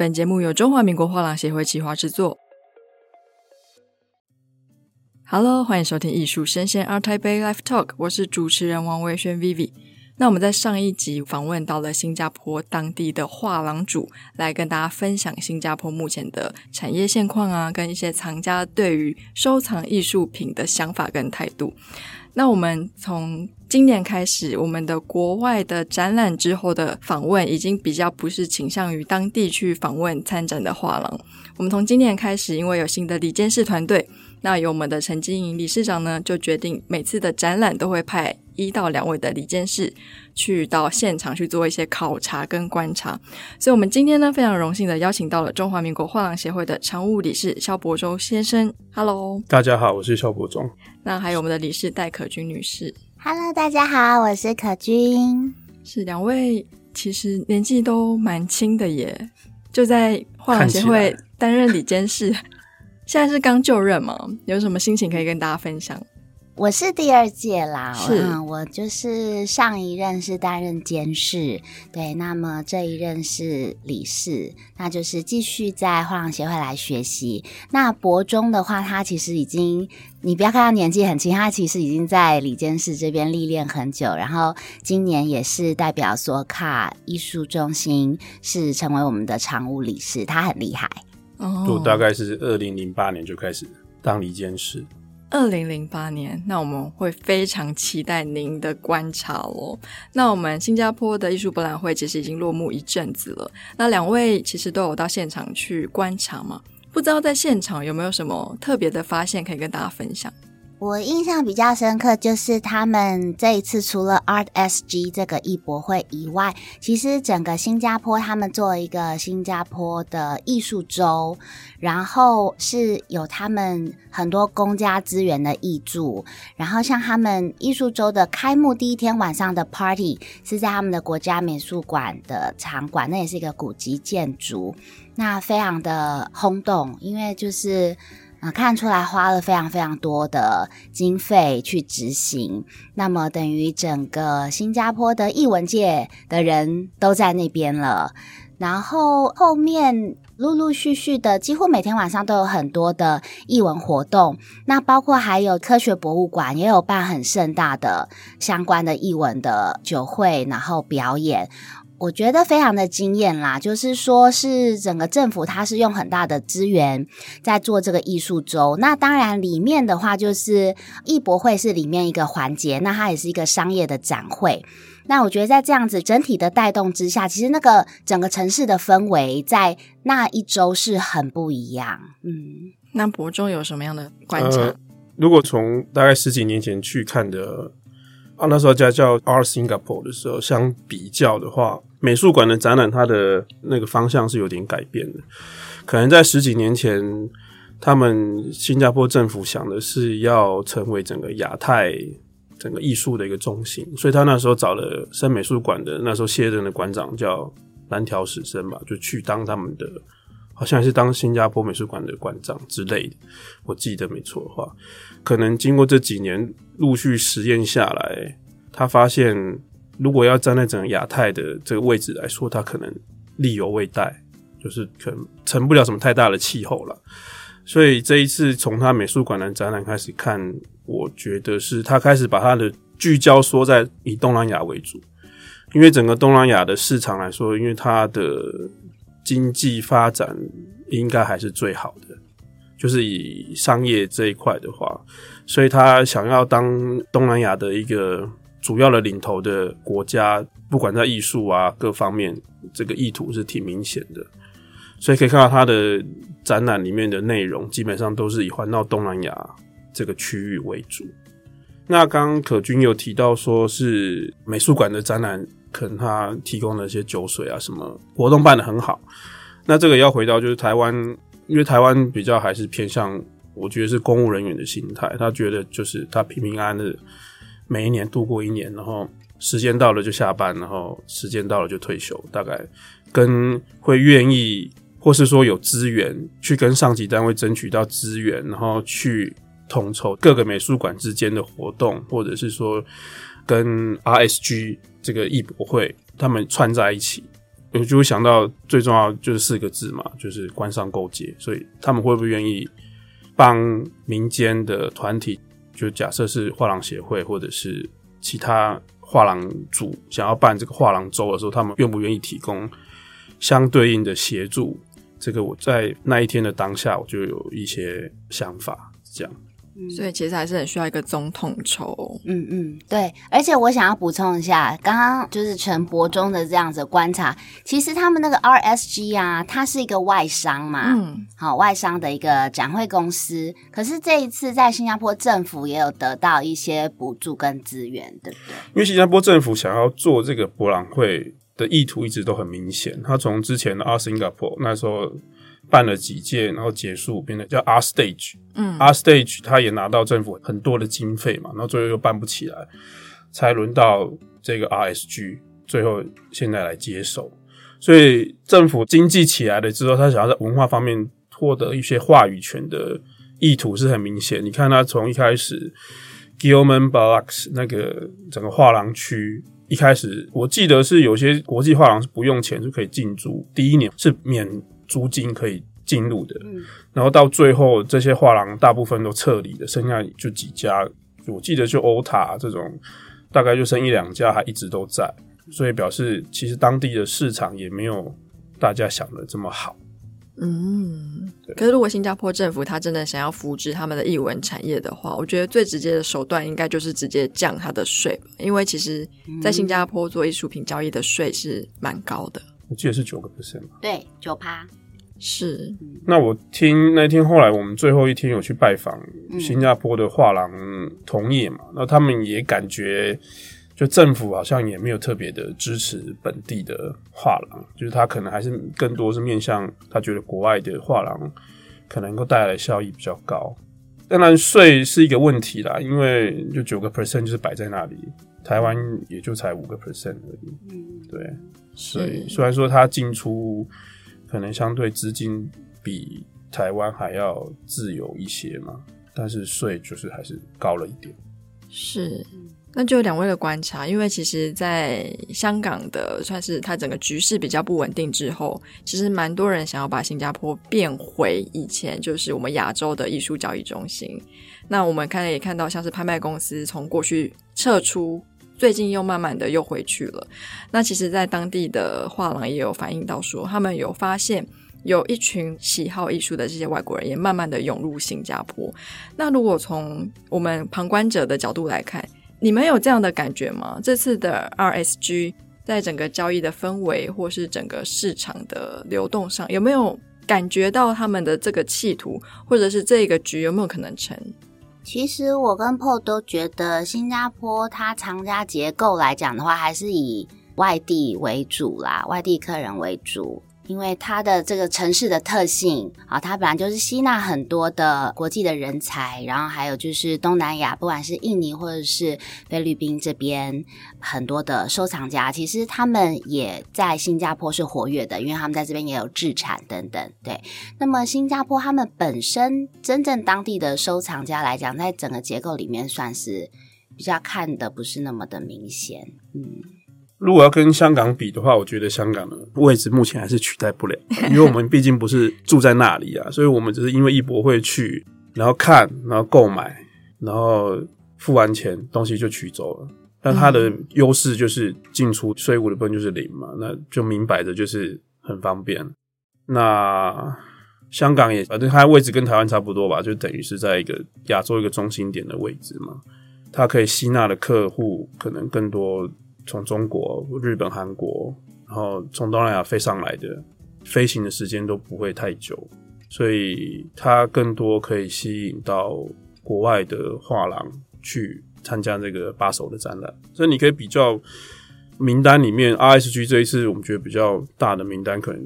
本节目由中华民国画廊协会企划制作。Hello，欢迎收听艺术生鲜 Art Bay Live Talk，我是主持人王维轩 Vivi。那我们在上一集访问到了新加坡当地的画廊主，来跟大家分享新加坡目前的产业现况啊，跟一些藏家对于收藏艺术品的想法跟态度。那我们从今年开始，我们的国外的展览之后的访问，已经比较不是倾向于当地去访问参展的画廊。我们从今年开始，因为有新的理监事团队。那由我们的陈金莹理事长呢，就决定每次的展览都会派一到两位的理监事去到现场去做一些考察跟观察。所以，我们今天呢非常荣幸的邀请到了中华民国画廊协会的常务理事萧伯忠先生。Hello，大家好，我是萧伯忠。那还有我们的理事戴可君女士。Hello，大家好，我是可君。是两位，其实年纪都蛮轻的耶，就在画廊协会担任理监事。现在是刚就任吗？有什么心情可以跟大家分享？我是第二届啦，是、嗯，我就是上一任是担任监事，对，那么这一任是理事，那就是继续在画廊协会来学习。那博中的话，他其实已经，你不要看他年纪很轻，他其实已经在理监事这边历练很久，然后今年也是代表索卡艺术中心是成为我们的常务理事，他很厉害。我大概是二零零八年就开始当离间师。二零零八年，那我们会非常期待您的观察哦。那我们新加坡的艺术博览会其实已经落幕一阵子了。那两位其实都有到现场去观察嘛？不知道在现场有没有什么特别的发现可以跟大家分享？我印象比较深刻，就是他们这一次除了 Art SG 这个艺博会以外，其实整个新加坡他们做一个新加坡的艺术周，然后是有他们很多公家资源的挹注，然后像他们艺术周的开幕第一天晚上的 party 是在他们的国家美术馆的场馆，那也是一个古迹建筑，那非常的轰动，因为就是。啊，看出来花了非常非常多的经费去执行，那么等于整个新加坡的艺文界的人都在那边了。然后后面陆陆续续的，几乎每天晚上都有很多的艺文活动，那包括还有科学博物馆也有办很盛大的相关的艺文的酒会，然后表演。我觉得非常的惊艳啦，就是说是整个政府它是用很大的资源在做这个艺术周。那当然里面的话就是艺博会是里面一个环节，那它也是一个商业的展会。那我觉得在这样子整体的带动之下，其实那个整个城市的氛围在那一周是很不一样。嗯，那博中有什么样的观察？呃，如果从大概十几年前去看的。啊，那时候家叫 Art Singapore 的时候，相比较的话，美术馆的展览它的那个方向是有点改变的。可能在十几年前，他们新加坡政府想的是要成为整个亚太整个艺术的一个中心，所以他那时候找了深美术馆的那时候卸任的馆长叫蓝条史生吧，就去当他们的。好像是当新加坡美术馆的馆长之类的，我记得没错的话，可能经过这几年陆续实验下来，他发现如果要站在整个亚太的这个位置来说，它可能力有未逮，就是可能成不了什么太大的气候了。所以这一次从他美术馆的展览开始看，我觉得是他开始把他的聚焦缩在以东南亚为主，因为整个东南亚的市场来说，因为它的。经济发展应该还是最好的，就是以商业这一块的话，所以他想要当东南亚的一个主要的领头的国家，不管在艺术啊各方面，这个意图是挺明显的。所以可以看到他的展览里面的内容，基本上都是以环绕东南亚这个区域为主。那刚可君有提到说是美术馆的展览。可能他提供了一些酒水啊，什么活动办得很好。那这个要回到就是台湾，因为台湾比较还是偏向，我觉得是公务人员的心态。他觉得就是他平平安安的每一年度过一年，然后时间到了就下班，然后时间到了就退休。大概跟会愿意或是说有资源去跟上级单位争取到资源，然后去统筹各个美术馆之间的活动，或者是说跟 RSG。这个艺博会，他们串在一起，我就会想到最重要就是四个字嘛，就是官商勾结。所以他们会不会愿意帮民间的团体？就假设是画廊协会或者是其他画廊组想要办这个画廊周的时候，他们愿不愿意提供相对应的协助？这个我在那一天的当下，我就有一些想法，这样。所以其实还是很需要一个总统筹。嗯嗯，对。而且我想要补充一下，刚刚就是陈伯中的这样子观察，其实他们那个 RSG 啊，它是一个外商嘛，嗯，好，外商的一个展会公司。可是这一次在新加坡政府也有得到一些补助跟资源，对不对？因为新加坡政府想要做这个博览会的意图一直都很明显，他从之前的 Art Singapore 那时候。办了几届，然后结束，变成叫 Art Stage。嗯，Art Stage，他也拿到政府很多的经费嘛，然后最后又办不起来，才轮到这个 RSG，最后现在来接手。所以政府经济起来了之后，他想要在文化方面获得一些话语权的意图是很明显。你看他从一开始 Gillman Barracks 那个整个画廊区，一开始我记得是有些国际画廊是不用钱就可以进驻，第一年是免。租金可以进入的，嗯，然后到最后这些画廊大部分都撤离的，剩下就几家，我记得就欧塔这种，大概就剩一两家还一直都在，所以表示其实当地的市场也没有大家想的这么好。嗯，可是如果新加坡政府他真的想要扶植他们的艺文产业的话，我觉得最直接的手段应该就是直接降他的税，因为其实在新加坡做艺术品交易的税是蛮高的，我记得是九个 percent 嘛，对，九趴。是，那我听那天后来我们最后一天有去拜访新加坡的画廊同业嘛，那、嗯、他们也感觉，就政府好像也没有特别的支持本地的画廊，就是他可能还是更多是面向他觉得国外的画廊可能够带来的效益比较高。当然税是一个问题啦，因为就九个 percent 就是摆在那里，台湾也就才五个 percent 而已。嗯，对，所以虽然说他进出。可能相对资金比台湾还要自由一些嘛，但是税就是还是高了一点。是，那就两位的观察，因为其实，在香港的算是它整个局势比较不稳定之后，其实蛮多人想要把新加坡变回以前就是我们亚洲的艺术交易中心。那我们看也看到，像是拍卖公司从过去撤出。最近又慢慢的又回去了。那其实，在当地的画廊也有反映到说，他们有发现有一群喜好艺术的这些外国人也慢慢的涌入新加坡。那如果从我们旁观者的角度来看，你们有这样的感觉吗？这次的 RSG 在整个交易的氛围或是整个市场的流动上，有没有感觉到他们的这个企图，或者是这个局有没有可能成？其实我跟 p o 都觉得，新加坡它藏家结构来讲的话，还是以外地为主啦，外地客人为主。因为它的这个城市的特性啊，它本来就是吸纳很多的国际的人才，然后还有就是东南亚，不管是印尼或者是菲律宾这边很多的收藏家，其实他们也在新加坡是活跃的，因为他们在这边也有制产等等。对，那么新加坡他们本身真正当地的收藏家来讲，在整个结构里面算是比较看的不是那么的明显，嗯。如果要跟香港比的话，我觉得香港的位置目前还是取代不了，因为我们毕竟不是住在那里啊，所以我们只是因为艺博会去，然后看，然后购买，然后付完钱，东西就取走了。但它的优势就是进出税务的部分就是零嘛，那就明摆着就是很方便。那香港也反正它的位置跟台湾差不多吧，就等于是在一个亚洲一个中心点的位置嘛，它可以吸纳的客户可能更多。从中国、日本、韩国，然后从东南亚飞上来的，飞行的时间都不会太久，所以它更多可以吸引到国外的画廊去参加这个八手的展览。所以你可以比较名单里面，RSG 这一次我们觉得比较大的名单，可能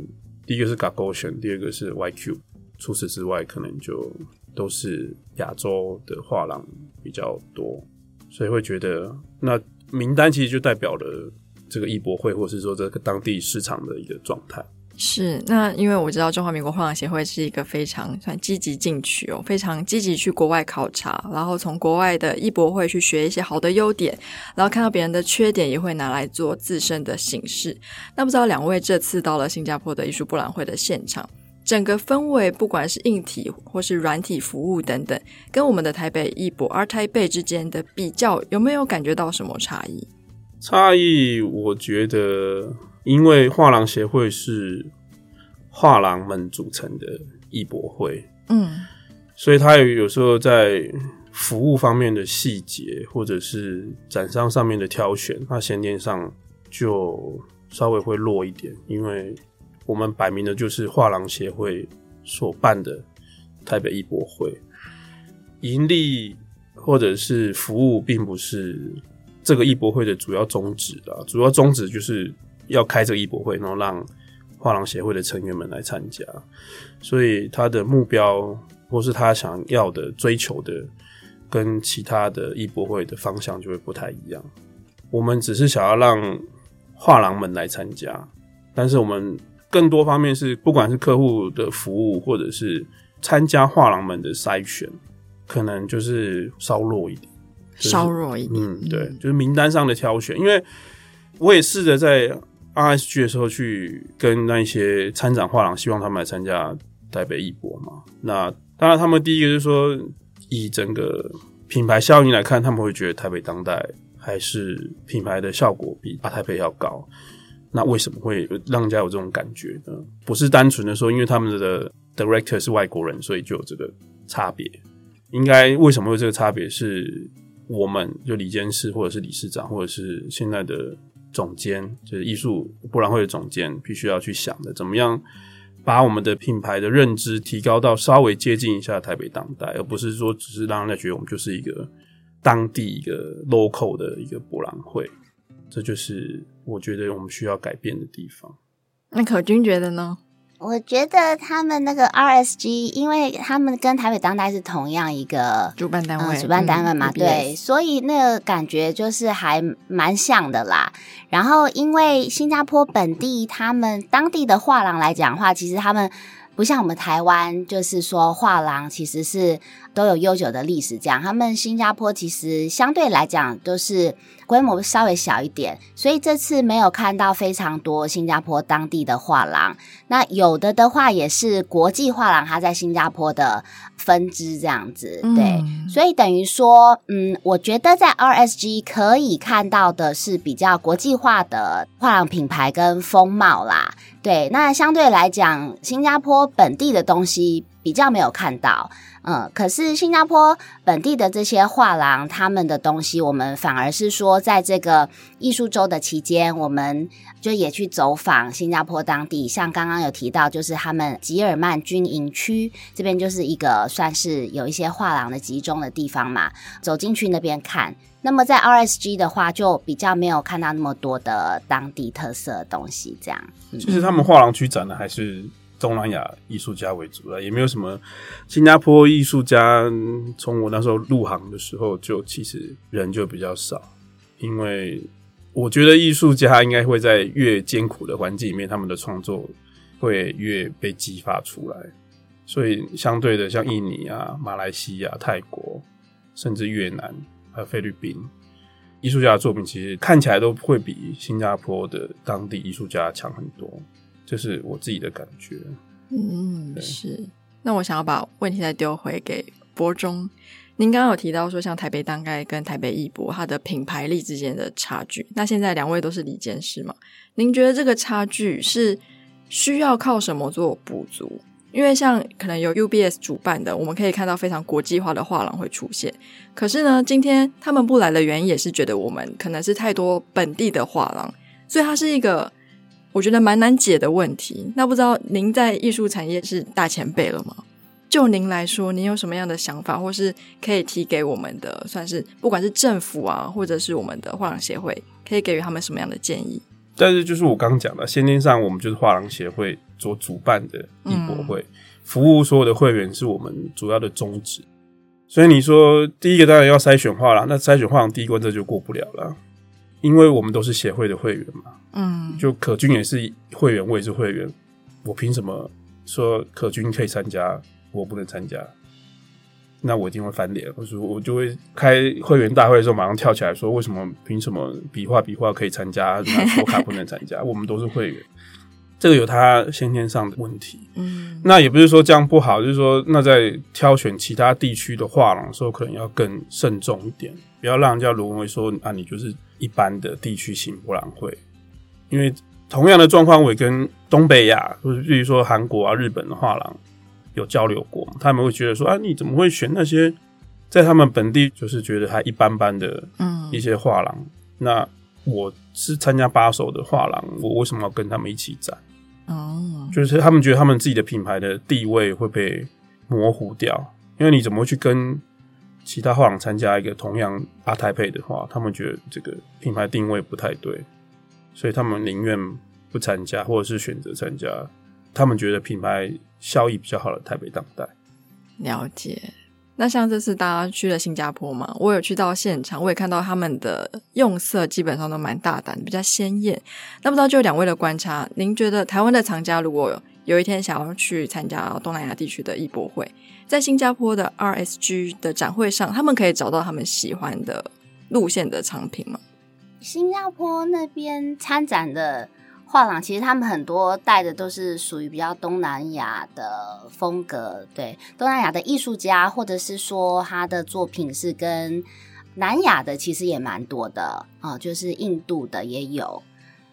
第一个是 Gagosian，第二个是 YQ。除此之外，可能就都是亚洲的画廊比较多，所以会觉得那。名单其实就代表了这个艺博会，或是说这个当地市场的一个状态。是，那因为我知道中华民国画廊协会是一个非常算积极进取哦，非常积极去国外考察，然后从国外的艺博会去学一些好的优点，然后看到别人的缺点也会拿来做自身的形式。那不知道两位这次到了新加坡的艺术博览会的现场，整个氛围不管是硬体或是软体服务等等，跟我们的台北艺博而台北之间的比较，有没有感觉到什么差异？差异，我觉得。因为画廊协会是画廊们组成的艺博会，嗯，所以他有有时候在服务方面的细节，或者是展商上面的挑选，那衔接上就稍微会弱一点。因为我们摆明的就是画廊协会所办的台北艺博会，盈利或者是服务，并不是这个艺博会的主要宗旨啊，主要宗旨就是。要开这个艺博会，然后让画廊协会的成员们来参加，所以他的目标或是他想要的追求的，跟其他的艺博会的方向就会不太一样。我们只是想要让画廊们来参加，但是我们更多方面是，不管是客户的服务，或者是参加画廊们的筛选，可能就是稍弱一点，就是、稍弱一点。嗯，对，就是名单上的挑选，因为我也试着在。RSG 的时候去跟那一些参展画廊，希望他们来参加台北艺博嘛。那当然，他们第一个就是说，以整个品牌效应来看，他们会觉得台北当代还是品牌的效果比台北要高。那为什么会让人家有这种感觉呢？不是单纯的说，因为他们的 director 是外国人，所以就有这个差别。应该为什么会有这个差别？是我们就李监事，或者是理事长，或者是现在的。总监就是艺术博览会的总监，必须要去想的，怎么样把我们的品牌的认知提高到稍微接近一下台北当代，而不是说只是让人家觉得我们就是一个当地一个 local 的一个博览会。这就是我觉得我们需要改变的地方。那可君觉得呢？我觉得他们那个 RSG，因为他们跟台北当代是同样一个主办单位，嗯、主办单位嘛，嗯、对，所以那个感觉就是还蛮像的啦。然后，因为新加坡本地他们当地的画廊来讲的话，其实他们不像我们台湾，就是说画廊其实是都有悠久的历史。这样，他们新加坡其实相对来讲都是。规模稍微小一点，所以这次没有看到非常多新加坡当地的画廊。那有的的话，也是国际画廊，它在新加坡的分支这样子。对，嗯、所以等于说，嗯，我觉得在 RSG 可以看到的是比较国际化的画廊品牌跟风貌啦。对，那相对来讲，新加本地的东西比较没有看到。嗯，可是新加坡本地的这些画廊，他们的东西，我们反而是说，在这个艺术周的期间，我们就也去走访新加坡当地。像刚刚有提到，就是他们吉尔曼军营区这边就是一个算是有一些画廊的集中的地方嘛，走进去那边看。那么在 RSG 的话，就比较没有看到那么多的当地特色的东西，这样。其实他们画廊区展的还是。东南亚艺术家为主了，也没有什么新加坡艺术家。从我那时候入行的时候，就其实人就比较少，因为我觉得艺术家应该会在越艰苦的环境里面，他们的创作会越被激发出来。所以相对的，像印尼啊、马来西亚、泰国，甚至越南还有菲律宾，艺术家的作品其实看起来都会比新加坡的当地艺术家强很多。这是我自己的感觉。嗯，是。那我想要把问题再丢回给博中。您刚刚有提到说，像台北当代跟台北艺博，它的品牌力之间的差距。那现在两位都是理监事嘛？您觉得这个差距是需要靠什么做补足？因为像可能由 UBS 主办的，我们可以看到非常国际化的画廊会出现。可是呢，今天他们不来的原因也是觉得我们可能是太多本地的画廊，所以它是一个。我觉得蛮难解的问题。那不知道您在艺术产业是大前辈了吗？就您来说，您有什么样的想法，或是可以提给我们的，算是不管是政府啊，或者是我们的画廊协会，可以给予他们什么样的建议？但是就是我刚刚讲的，先天上我们就是画廊协会所主办的艺博会，嗯、服务所有的会员是我们主要的宗旨。所以你说第一个当然要筛选画廊，那筛选画廊第一关这就过不了了。因为我们都是协会的会员嘛，嗯，就可君也是会员，我也是会员，我凭什么说可君可以参加，我不能参加？那我一定会翻脸，我说我就会开会员大会的时候马上跳起来说：为什么凭什么比划比划可以参加，那抽卡不能参加？我们都是会员，这个有他先天上的问题。嗯，那也不是说这样不好，就是说那在挑选其他地区的画廊的时候，可能要更慎重一点，不要让人家沦为说啊，你就是一般的地区型博览会，因为同样的状况，我也跟东北亚，或者比如说韩国啊、日本的画廊。有交流过，他们会觉得说啊，你怎么会选那些在他们本地就是觉得还一般般的一些画廊？嗯、那我是参加八手的画廊，我为什么要跟他们一起展？哦，就是他们觉得他们自己的品牌的地位会被模糊掉，因为你怎么会去跟其他画廊参加一个同样阿泰配的话，他们觉得这个品牌定位不太对，所以他们宁愿不参加，或者是选择参加。他们觉得品牌效益比较好的台北当代，了解。那像这次大家去了新加坡嘛，我有去到现场，我也看到他们的用色基本上都蛮大胆，比较鲜艳。那不知道就两位的观察，您觉得台湾的藏家如果有一天想要去参加东南亚地区的艺博会，在新加坡的 RSG 的展会上，他们可以找到他们喜欢的路线的藏品吗？新加坡那边参展的。画廊其实他们很多带的都是属于比较东南亚的风格，对，东南亚的艺术家，或者是说他的作品是跟南亚的，其实也蛮多的啊，就是印度的也有，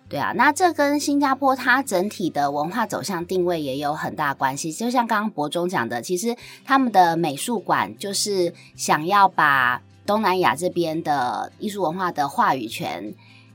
对啊，那这跟新加坡它整体的文化走向定位也有很大关系。就像刚刚博中讲的，其实他们的美术馆就是想要把东南亚这边的艺术文化的话语权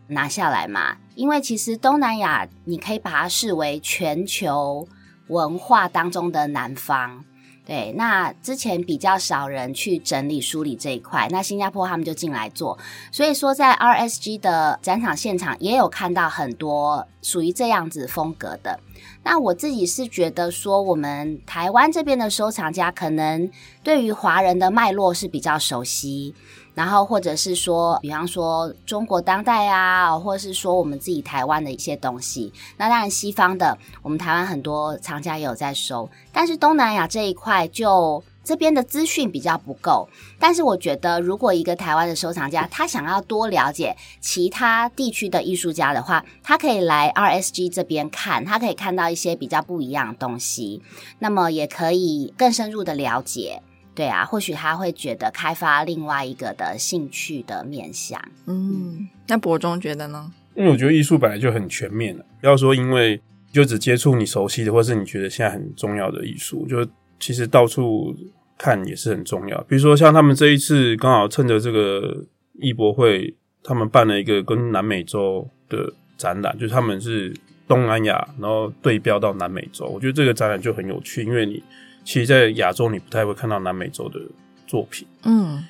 拿下来嘛。因为其实东南亚，你可以把它视为全球文化当中的南方，对。那之前比较少人去整理梳理这一块，那新加坡他们就进来做，所以说在 RSG 的展场现场也有看到很多属于这样子风格的。那我自己是觉得说，我们台湾这边的收藏家可能对于华人的脉络是比较熟悉。然后，或者是说，比方说中国当代啊，或者是说我们自己台湾的一些东西。那当然，西方的我们台湾很多藏家也有在收，但是东南亚这一块就这边的资讯比较不够。但是我觉得，如果一个台湾的收藏家他想要多了解其他地区的艺术家的话，他可以来 RSG 这边看，他可以看到一些比较不一样的东西，那么也可以更深入的了解。对啊，或许他会觉得开发另外一个的兴趣的面向。嗯，那博中觉得呢？因为我觉得艺术本来就很全面了，不要说因为就只接触你熟悉的，或是你觉得现在很重要的艺术，就其实到处看也是很重要。比如说像他们这一次刚好趁着这个艺博会，他们办了一个跟南美洲的展览，就是他们是东南亚，然后对标到南美洲。我觉得这个展览就很有趣，因为你。其实，在亚洲你不太会看到南美洲的作品。嗯，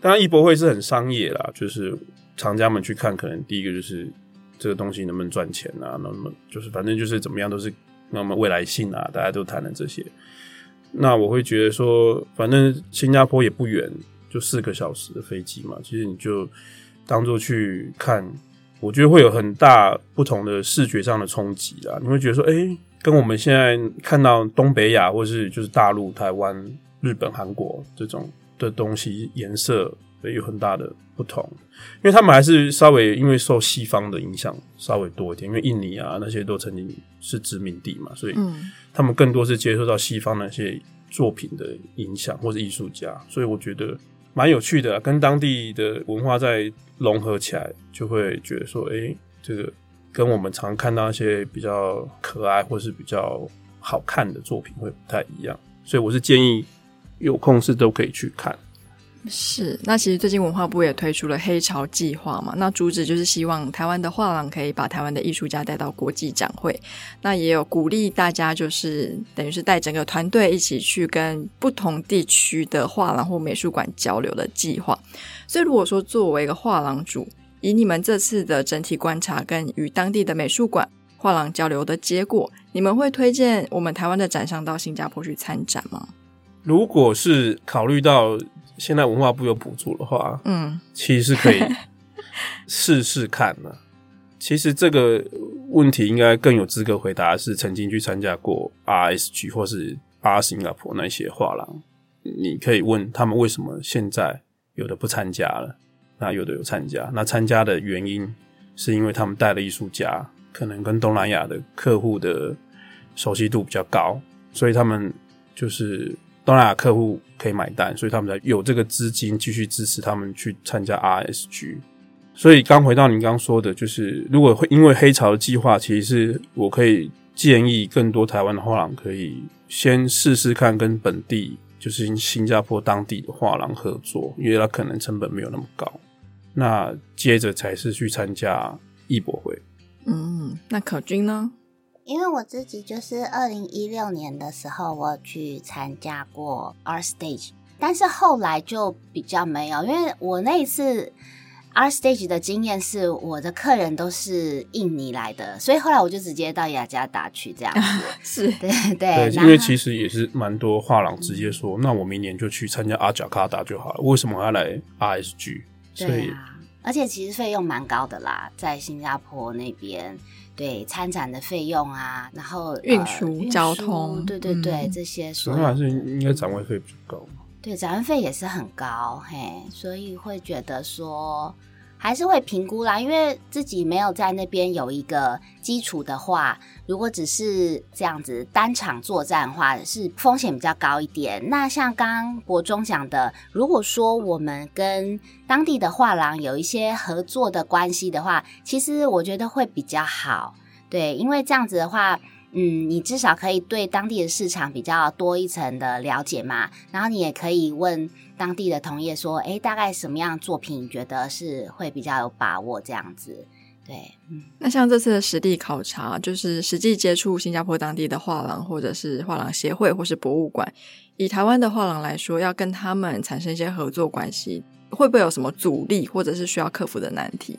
当然，艺博会是很商业啦，就是藏家们去看，可能第一个就是这个东西能不能赚钱啊，那么就是反正就是怎么样都是那么未来性啊，大家都谈了这些。那我会觉得说，反正新加坡也不远，就四个小时的飞机嘛，其实你就当做去看，我觉得会有很大不同的视觉上的冲击啦。你会觉得说，哎、欸。跟我们现在看到东北亚或是就是大陆、台湾、日本、韩国这种的东西颜色有很大的不同，因为他们还是稍微因为受西方的影响稍微多一点，因为印尼啊那些都曾经是殖民地嘛，所以他们更多是接受到西方那些作品的影响或者艺术家，所以我觉得蛮有趣的，跟当地的文化在融合起来，就会觉得说，诶，这个。跟我们常看到一些比较可爱或是比较好看的作品会不太一样，所以我是建议有空是都可以去看。是，那其实最近文化部也推出了黑潮计划嘛，那主旨就是希望台湾的画廊可以把台湾的艺术家带到国际展会，那也有鼓励大家就是等于是带整个团队一起去跟不同地区的画廊或美术馆交流的计划。所以如果说作为一个画廊主，以你们这次的整体观察跟与当地的美术馆、画廊交流的结果，你们会推荐我们台湾的展商到新加坡去参展吗？如果是考虑到现在文化部有补助的话，嗯，其实是可以试试看的。其实这个问题应该更有资格回答是曾经去参加过 RSG 或是 Art Singapore 那些画廊，你可以问他们为什么现在有的不参加了，那有的有参加，那参加的原因是因为他们带了艺术家可能跟东南亚的客户的熟悉度比较高，所以他们就是东南亚客户可以买单，所以他们才有这个资金继续支持他们去参加 RSG。所以刚回到你刚说的，就是如果会因为黑潮的计划，其实是我可以建议更多台湾的画廊可以先试试看跟本地，就是新加坡当地的画廊合作，因为它可能成本没有那么高。那接着才是去参加艺博会。嗯，那可君呢？因为我自己就是二零一六年的时候，我去参加过 Art Stage，但是后来就比较没有，因为我那一次。Art Stage 的经验是我的客人都是印尼来的，所以后来我就直接到雅加达去这样子。是，对对。对，因为其实也是蛮多画廊直接说，嗯、那我明年就去参加阿贾卡达就好了，为什么要来 RSG？所以对啊，而且其实费用蛮高的啦，在新加坡那边，对参展的费用啊，然后运输、呃、交通，对对对，嗯、这些所以还是应该展位费比较高。对，展位费也是很高，嘿，所以会觉得说还是会评估啦，因为自己没有在那边有一个基础的话，如果只是这样子单场作战的话，是风险比较高一点。那像刚刚博中讲的，如果说我们跟当地的画廊有一些合作的关系的话，其实我觉得会比较好，对，因为这样子的话。嗯，你至少可以对当地的市场比较多一层的了解嘛，然后你也可以问当地的同业说，哎，大概什么样作品你觉得是会比较有把握这样子？对，嗯，那像这次的实地考察，就是实际接触新加坡当地的画廊，或者是画廊协会，或是博物馆，以台湾的画廊来说，要跟他们产生一些合作关系，会不会有什么阻力，或者是需要克服的难题？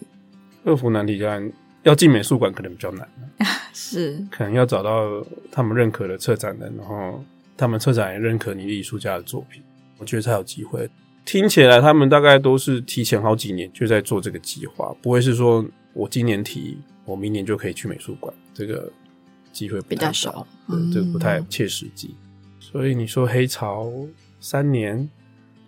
克服难题当然。要进美术馆可能比较难，是可能要找到他们认可的策展人，然后他们策展也认可你艺术家的作品，我觉得才有机会。听起来他们大概都是提前好几年就在做这个计划，不会是说我今年提，我明年就可以去美术馆，这个机会比较少，对，这个不太切实际。嗯、所以你说黑潮三年，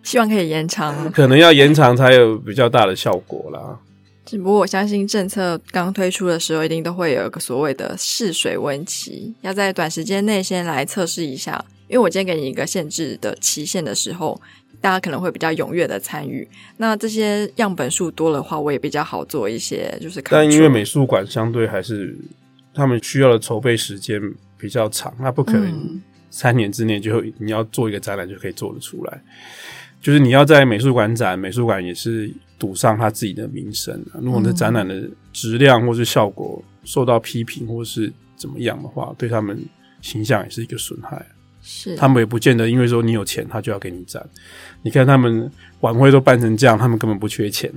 希望可以延长，可能要延长才有比较大的效果啦。只不过我相信政策刚推出的时候，一定都会有一个所谓的试水温期，要在短时间内先来测试一下。因为我今天给你一个限制的期限的时候，大家可能会比较踊跃的参与。那这些样本数多的话，我也比较好做一些，就是。但因为美术馆相对还是他们需要的筹备时间比较长，那不可能三年之内就你要做一个展览就可以做得出来。就是你要在美术馆展，美术馆也是赌上他自己的名声。如果你的展览的质量或是效果受到批评，或是怎么样的话，对他们形象也是一个损害。是，他们也不见得因为说你有钱，他就要给你展。你看他们晚会都办成这样，他们根本不缺钱。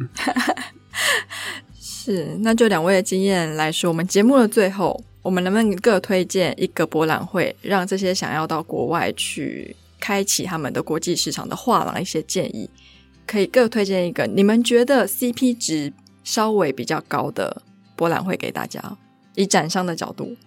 是，那就两位的经验来说，我们节目的最后，我们能不能各推荐一个博览会，让这些想要到国外去？开启他们的国际市场的画廊，一些建议，可以各推荐一个你们觉得 CP 值稍微比较高的博览会给大家。以展商的角度，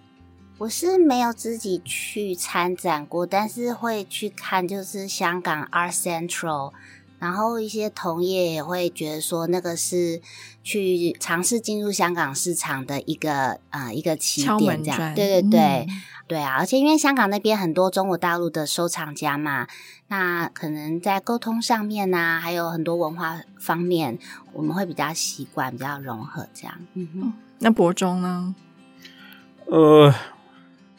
我是没有自己去参展过，但是会去看，就是香港 Art Central，然后一些同业也会觉得说，那个是去尝试进入香港市场的一个呃一个起点，这样，对对对。嗯对啊，而且因为香港那边很多中国大陆的收藏家嘛，那可能在沟通上面呐、啊，还有很多文化方面，我们会比较习惯，比较融合这样。嗯哼，那博中呢？呃，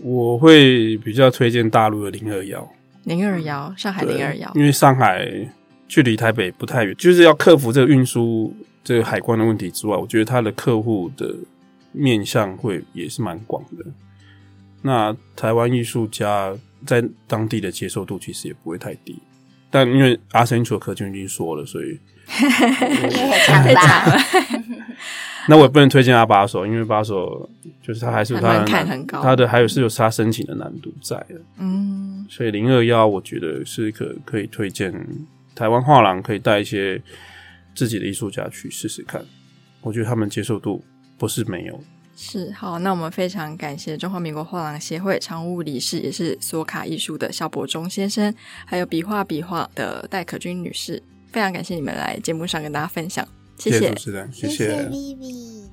我会比较推荐大陆的零二幺，零二幺，上海零二幺，因为上海距离台北不太远，就是要克服这个运输这个海关的问题之外，我觉得他的客户的面向会也是蛮广的。那台湾艺术家在当地的接受度其实也不会太低，但因为阿森楚可君已经说了，所以 太大了。那我也不能推荐阿巴索，因为巴索就是他还是他很高，他的还有是有他申请的难度在的。嗯，所以零二幺我觉得是可可以推荐台湾画廊可以带一些自己的艺术家去试试看，我觉得他们接受度不是没有。是好，那我们非常感谢中华民国画廊协会常务理事，也是索卡艺术的肖伯忠先生，还有笔画笔画的戴可君女士，非常感谢你们来节目上跟大家分享，谢谢，谢谢主持人，谢谢。谢谢 Vivi